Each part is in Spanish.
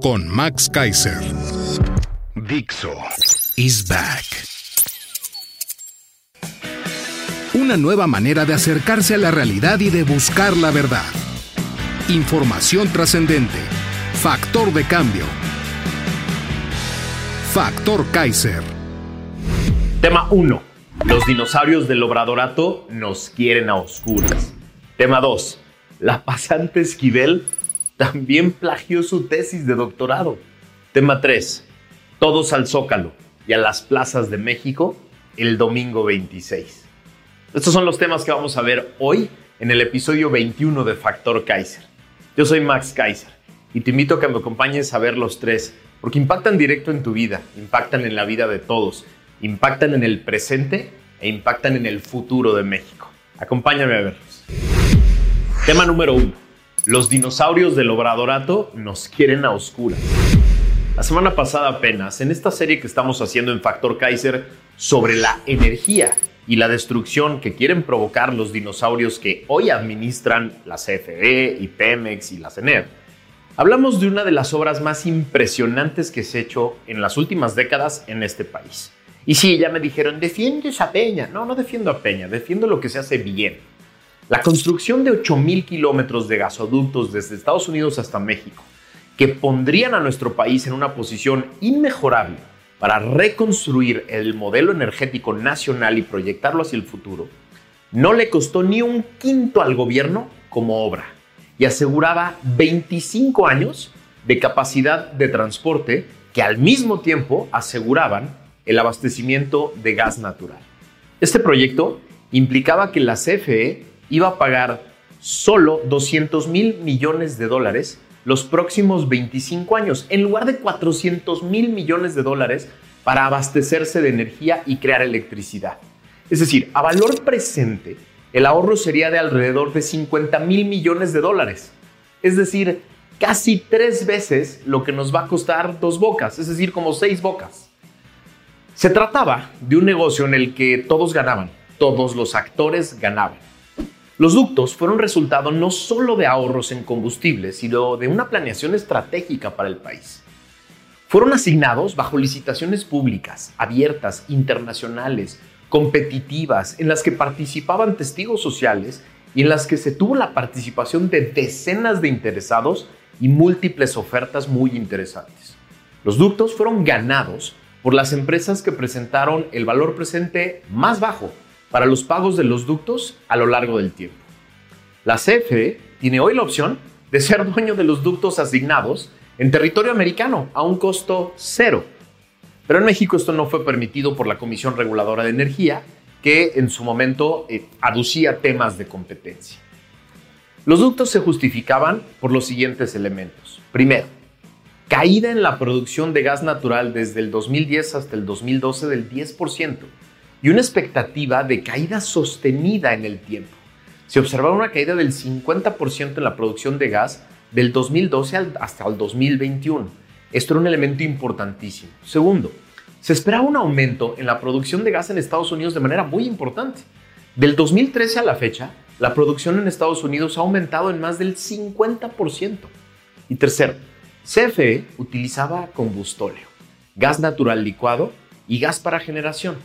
con Max Kaiser. Dixo is back. Una nueva manera de acercarse a la realidad y de buscar la verdad. Información trascendente. Factor de cambio. Factor Kaiser. Tema 1. Los dinosaurios del obradorato nos quieren a oscuras. Tema 2. La pasante Esquivel también plagió su tesis de doctorado. Tema 3. Todos al Zócalo y a las plazas de México el domingo 26. Estos son los temas que vamos a ver hoy en el episodio 21 de Factor Kaiser. Yo soy Max Kaiser y te invito a que me acompañes a ver los tres porque impactan directo en tu vida, impactan en la vida de todos, impactan en el presente e impactan en el futuro de México. Acompáñame a verlos. Tema número 1 los dinosaurios del Obradorato nos quieren a oscuras. La semana pasada apenas, en esta serie que estamos haciendo en Factor Kaiser sobre la energía y la destrucción que quieren provocar los dinosaurios que hoy administran la CFE y Pemex y la CENER, hablamos de una de las obras más impresionantes que se ha hecho en las últimas décadas en este país. Y sí, ya me dijeron, defiendes a Peña. No, no defiendo a Peña, defiendo lo que se hace bien la construcción de 8.000 kilómetros de gasoductos desde Estados Unidos hasta México, que pondrían a nuestro país en una posición inmejorable para reconstruir el modelo energético nacional y proyectarlo hacia el futuro, no le costó ni un quinto al gobierno como obra y aseguraba 25 años de capacidad de transporte que al mismo tiempo aseguraban el abastecimiento de gas natural. Este proyecto implicaba que la CFE iba a pagar solo 200 mil millones de dólares los próximos 25 años, en lugar de 400 mil millones de dólares para abastecerse de energía y crear electricidad. Es decir, a valor presente, el ahorro sería de alrededor de 50 mil millones de dólares. Es decir, casi tres veces lo que nos va a costar dos bocas, es decir, como seis bocas. Se trataba de un negocio en el que todos ganaban, todos los actores ganaban. Los ductos fueron resultado no solo de ahorros en combustible, sino de una planeación estratégica para el país. Fueron asignados bajo licitaciones públicas, abiertas, internacionales, competitivas, en las que participaban testigos sociales y en las que se tuvo la participación de decenas de interesados y múltiples ofertas muy interesantes. Los ductos fueron ganados por las empresas que presentaron el valor presente más bajo para los pagos de los ductos a lo largo del tiempo. La CFE tiene hoy la opción de ser dueño de los ductos asignados en territorio americano a un costo cero. Pero en México esto no fue permitido por la Comisión Reguladora de Energía, que en su momento eh, aducía temas de competencia. Los ductos se justificaban por los siguientes elementos. Primero, caída en la producción de gas natural desde el 2010 hasta el 2012 del 10% y una expectativa de caída sostenida en el tiempo. Se observaba una caída del 50% en la producción de gas del 2012 hasta el 2021. Esto era un elemento importantísimo. Segundo, se esperaba un aumento en la producción de gas en Estados Unidos de manera muy importante. Del 2013 a la fecha, la producción en Estados Unidos ha aumentado en más del 50%. Y tercero, CFE utilizaba combustóleo, gas natural licuado y gas para generación.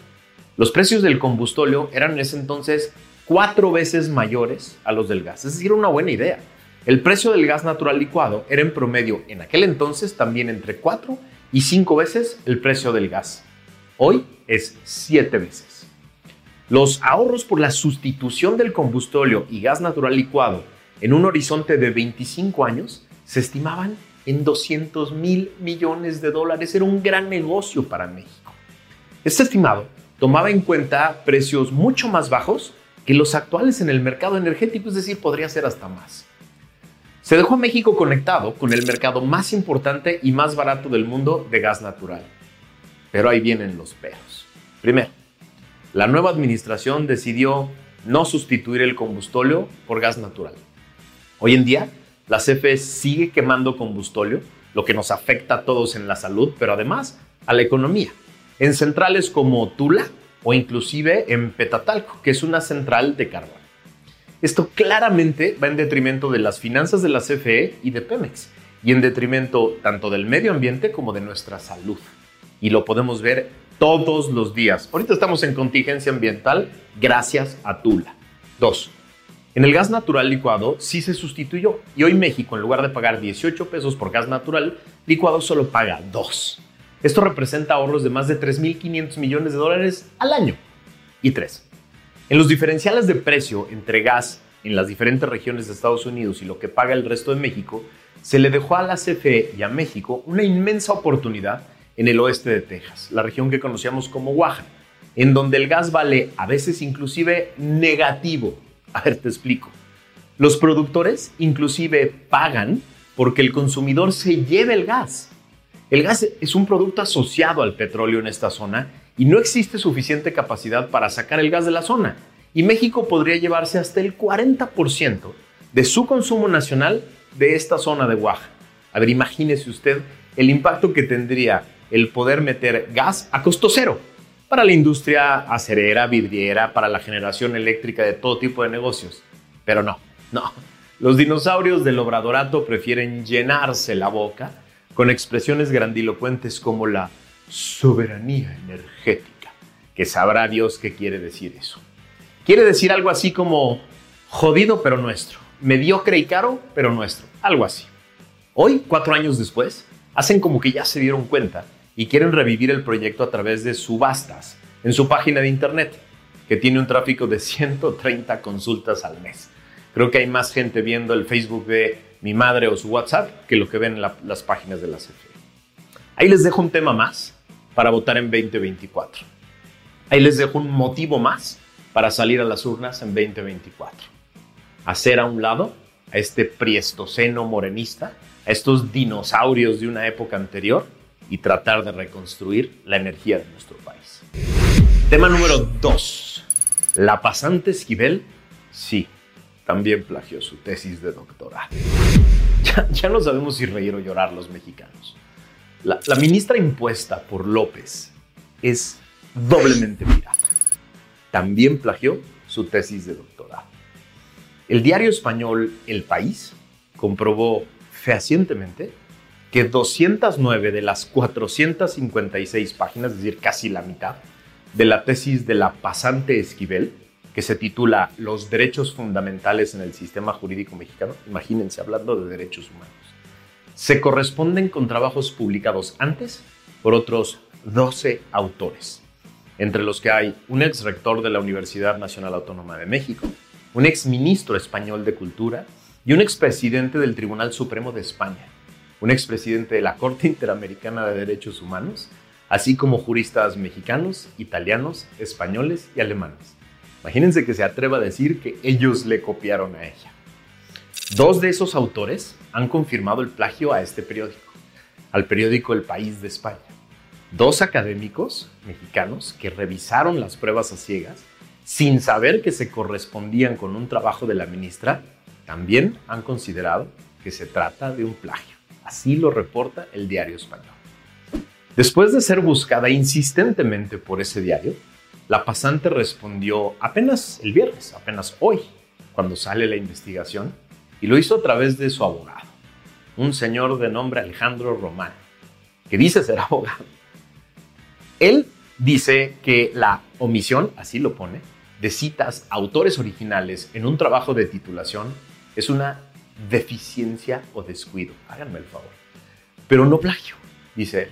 Los precios del combustóleo eran en ese entonces cuatro veces mayores a los del gas. Es decir, una buena idea. El precio del gas natural licuado era en promedio en aquel entonces también entre cuatro y cinco veces el precio del gas. Hoy es siete veces. Los ahorros por la sustitución del combustóleo y gas natural licuado en un horizonte de 25 años se estimaban en 200 mil millones de dólares. Era un gran negocio para México. Este estimado tomaba en cuenta precios mucho más bajos que los actuales en el mercado energético, es decir, podría ser hasta más. Se dejó a México conectado con el mercado más importante y más barato del mundo de gas natural. Pero ahí vienen los perros. Primero, la nueva administración decidió no sustituir el combustóleo por gas natural. Hoy en día, la CFE sigue quemando combustóleo, lo que nos afecta a todos en la salud, pero además a la economía. En centrales como Tula o inclusive en Petatalco, que es una central de carbón. Esto claramente va en detrimento de las finanzas de la CFE y de Pemex, y en detrimento tanto del medio ambiente como de nuestra salud. Y lo podemos ver todos los días. Ahorita estamos en contingencia ambiental gracias a Tula. Dos, en el gas natural licuado sí se sustituyó y hoy México en lugar de pagar 18 pesos por gas natural licuado solo paga 2. Esto representa ahorros de más de 3.500 millones de dólares al año. Y tres, en los diferenciales de precio entre gas en las diferentes regiones de Estados Unidos y lo que paga el resto de México, se le dejó a la CFE y a México una inmensa oportunidad en el oeste de Texas, la región que conocíamos como Oaxaca, en donde el gas vale a veces inclusive negativo. A ver, te explico. Los productores inclusive pagan porque el consumidor se lleve el gas. El gas es un producto asociado al petróleo en esta zona y no existe suficiente capacidad para sacar el gas de la zona. Y México podría llevarse hasta el 40% de su consumo nacional de esta zona de Oaxaca. A ver, imagínese usted el impacto que tendría el poder meter gas a costo cero para la industria acerera, vidriera, para la generación eléctrica de todo tipo de negocios. Pero no, no. Los dinosaurios del obradorato prefieren llenarse la boca con expresiones grandilocuentes como la soberanía energética, que sabrá Dios qué quiere decir eso. Quiere decir algo así como jodido pero nuestro, mediocre y caro pero nuestro, algo así. Hoy, cuatro años después, hacen como que ya se dieron cuenta y quieren revivir el proyecto a través de subastas en su página de internet, que tiene un tráfico de 130 consultas al mes. Creo que hay más gente viendo el Facebook de mi madre o su WhatsApp que lo que ven en las páginas de la CFE. Ahí les dejo un tema más para votar en 2024. Ahí les dejo un motivo más para salir a las urnas en 2024. Hacer a un lado a este priestoceno morenista, a estos dinosaurios de una época anterior y tratar de reconstruir la energía de nuestro país. Tema número 2. La pasante Esquivel, sí, también plagió su tesis de doctorado. Ya, no sabemos si reír o llorar los mexicanos. La, ministra impuesta por López es doblemente pirata. También plagió su tesis de doctorado. El diario español El País comprobó fehacientemente que 209 de las 456 páginas, es decir, casi la mitad, de la tesis de la pasante Esquivel, que se titula Los derechos fundamentales en el sistema jurídico mexicano, imagínense hablando de derechos humanos, se corresponden con trabajos publicados antes por otros 12 autores, entre los que hay un ex rector de la Universidad Nacional Autónoma de México, un ex ministro español de Cultura y un expresidente del Tribunal Supremo de España, un expresidente de la Corte Interamericana de Derechos Humanos, así como juristas mexicanos, italianos, españoles y alemanes. Imagínense que se atreva a decir que ellos le copiaron a ella. Dos de esos autores han confirmado el plagio a este periódico, al periódico El País de España. Dos académicos mexicanos que revisaron las pruebas a ciegas sin saber que se correspondían con un trabajo de la ministra, también han considerado que se trata de un plagio. Así lo reporta el diario español. Después de ser buscada insistentemente por ese diario, la pasante respondió apenas el viernes, apenas hoy, cuando sale la investigación, y lo hizo a través de su abogado, un señor de nombre Alejandro Román, que dice ser abogado. Él dice que la omisión, así lo pone, de citas autores originales en un trabajo de titulación es una deficiencia o descuido. Háganme el favor. Pero no plagio, dice él.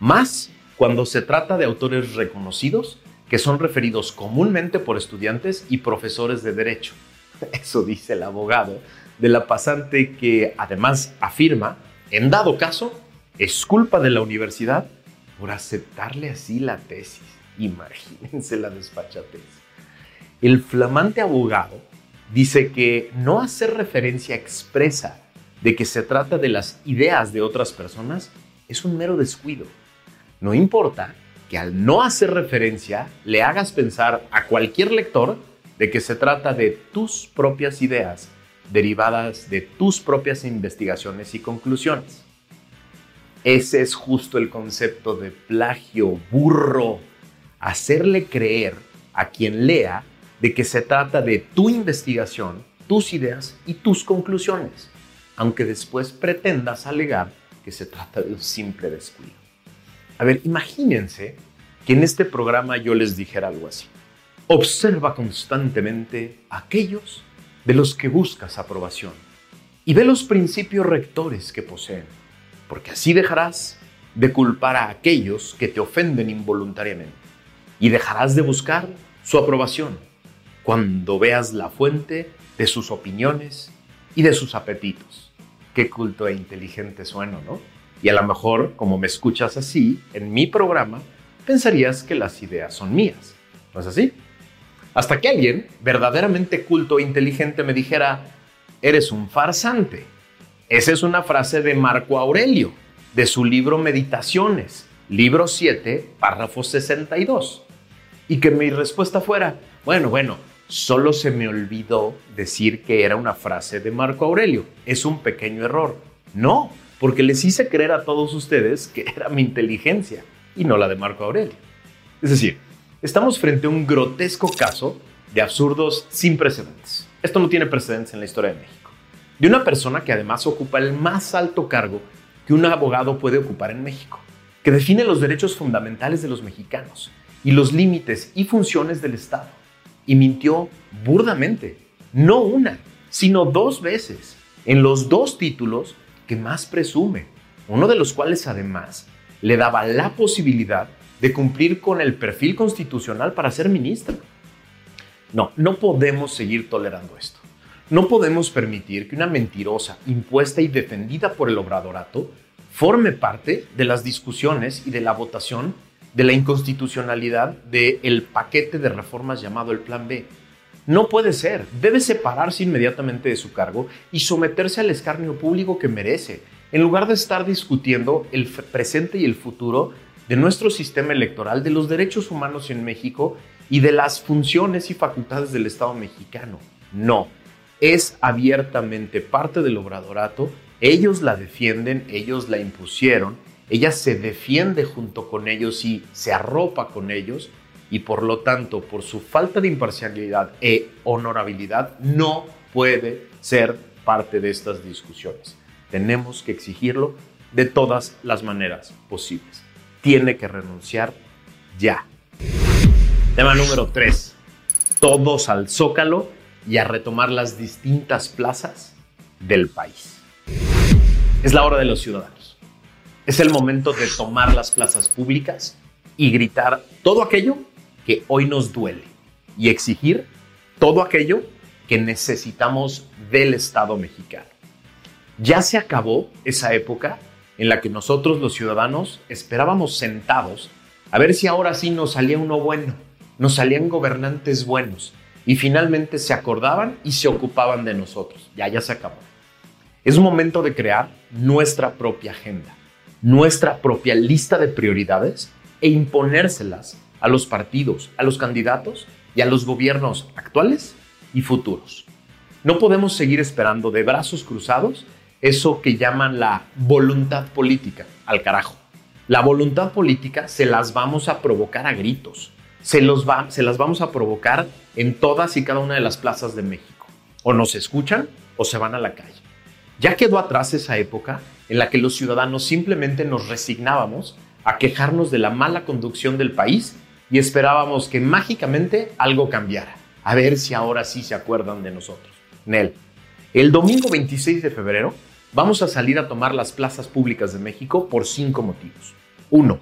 Más cuando se trata de autores reconocidos que son referidos comúnmente por estudiantes y profesores de derecho. Eso dice el abogado de la pasante que además afirma, en dado caso, es culpa de la universidad por aceptarle así la tesis. Imagínense la despachatez. El flamante abogado dice que no hacer referencia expresa de que se trata de las ideas de otras personas es un mero descuido. No importa que al no hacer referencia le hagas pensar a cualquier lector de que se trata de tus propias ideas derivadas de tus propias investigaciones y conclusiones. Ese es justo el concepto de plagio burro, hacerle creer a quien lea de que se trata de tu investigación, tus ideas y tus conclusiones, aunque después pretendas alegar que se trata de un simple descuido. A ver, imagínense que en este programa yo les dijera algo así. Observa constantemente a aquellos de los que buscas aprobación y ve los principios rectores que poseen, porque así dejarás de culpar a aquellos que te ofenden involuntariamente y dejarás de buscar su aprobación cuando veas la fuente de sus opiniones y de sus apetitos. Qué culto e inteligente sueno, ¿no? Y a lo mejor, como me escuchas así, en mi programa, pensarías que las ideas son mías. ¿No es así? Hasta que alguien verdaderamente culto e inteligente me dijera, eres un farsante. Esa es una frase de Marco Aurelio, de su libro Meditaciones, libro 7, párrafo 62. Y que mi respuesta fuera, bueno, bueno, solo se me olvidó decir que era una frase de Marco Aurelio. Es un pequeño error. No, porque les hice creer a todos ustedes que era mi inteligencia y no la de Marco Aurelio. Es decir, estamos frente a un grotesco caso de absurdos sin precedentes. Esto no tiene precedentes en la historia de México. De una persona que además ocupa el más alto cargo que un abogado puede ocupar en México, que define los derechos fundamentales de los mexicanos y los límites y funciones del Estado. Y mintió burdamente, no una, sino dos veces, en los dos títulos que más presume, uno de los cuales además le daba la posibilidad de cumplir con el perfil constitucional para ser ministro. No, no podemos seguir tolerando esto. No podemos permitir que una mentirosa impuesta y defendida por el obradorato forme parte de las discusiones y de la votación de la inconstitucionalidad del paquete de reformas llamado el Plan B. No puede ser, debe separarse inmediatamente de su cargo y someterse al escarnio público que merece, en lugar de estar discutiendo el presente y el futuro de nuestro sistema electoral, de los derechos humanos en México y de las funciones y facultades del Estado mexicano. No, es abiertamente parte del obradorato, ellos la defienden, ellos la impusieron, ella se defiende junto con ellos y se arropa con ellos y por lo tanto, por su falta de imparcialidad e honorabilidad, no puede ser parte de estas discusiones. Tenemos que exigirlo de todas las maneras posibles. Tiene que renunciar ya. Tema número 3. Todos al zócalo y a retomar las distintas plazas del país. Es la hora de los ciudadanos. Es el momento de tomar las plazas públicas y gritar todo aquello que hoy nos duele y exigir todo aquello que necesitamos del Estado mexicano. Ya se acabó esa época en la que nosotros los ciudadanos esperábamos sentados a ver si ahora sí nos salía uno bueno nos salían gobernantes buenos y finalmente se acordaban y se ocupaban de nosotros. Ya, ya se acabó. Es momento de crear nuestra propia agenda, nuestra propia lista de prioridades e imponérselas a los partidos, a los candidatos y a los gobiernos actuales y futuros. No podemos seguir esperando de brazos cruzados eso que llaman la voluntad política, al carajo. La voluntad política se las vamos a provocar a gritos, se, los va, se las vamos a provocar en todas y cada una de las plazas de México. O nos escuchan o se van a la calle. Ya quedó atrás esa época en la que los ciudadanos simplemente nos resignábamos a quejarnos de la mala conducción del país y esperábamos que mágicamente algo cambiara. A ver si ahora sí se acuerdan de nosotros. Nel, el domingo 26 de febrero vamos a salir a tomar las plazas públicas de México por cinco motivos. Uno,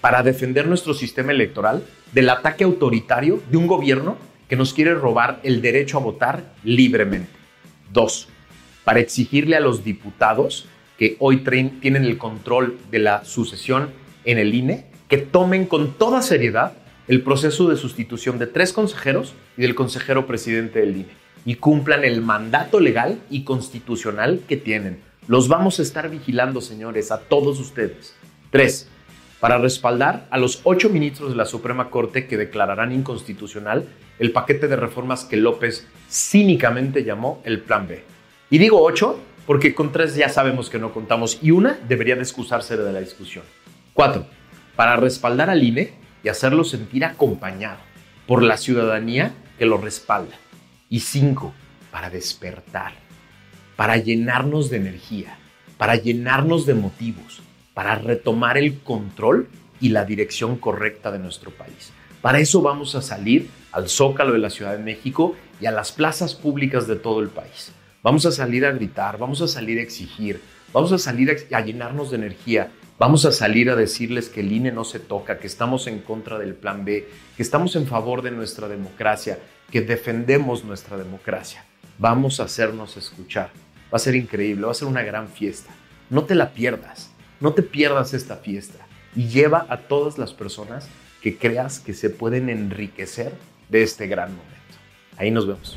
para defender nuestro sistema electoral del ataque autoritario de un gobierno que nos quiere robar el derecho a votar libremente. Dos, para exigirle a los diputados que hoy tienen el control de la sucesión en el INE que tomen con toda seriedad el proceso de sustitución de tres consejeros y del consejero presidente del INE y cumplan el mandato legal y constitucional que tienen. Los vamos a estar vigilando, señores, a todos ustedes. Tres, para respaldar a los ocho ministros de la Suprema Corte que declararán inconstitucional el paquete de reformas que López cínicamente llamó el Plan B. Y digo ocho porque con tres ya sabemos que no contamos y una debería de excusarse de la discusión. Cuatro, para respaldar al INE y hacerlo sentir acompañado por la ciudadanía que lo respalda. Y cinco, para despertar, para llenarnos de energía, para llenarnos de motivos, para retomar el control y la dirección correcta de nuestro país. Para eso vamos a salir al Zócalo de la Ciudad de México y a las plazas públicas de todo el país. Vamos a salir a gritar, vamos a salir a exigir, vamos a salir a, llenarnos de energía, vamos a salir a decirles que el INE no se toca, que estamos en contra del plan B, que estamos en favor de nuestra democracia, que defendemos nuestra democracia. Vamos a hacernos escuchar. Va a ser increíble, va a ser una gran fiesta. No te la pierdas. No te pierdas esta fiesta y lleva a todas las personas que creas que se pueden enriquecer de este gran momento. Ahí nos vemos.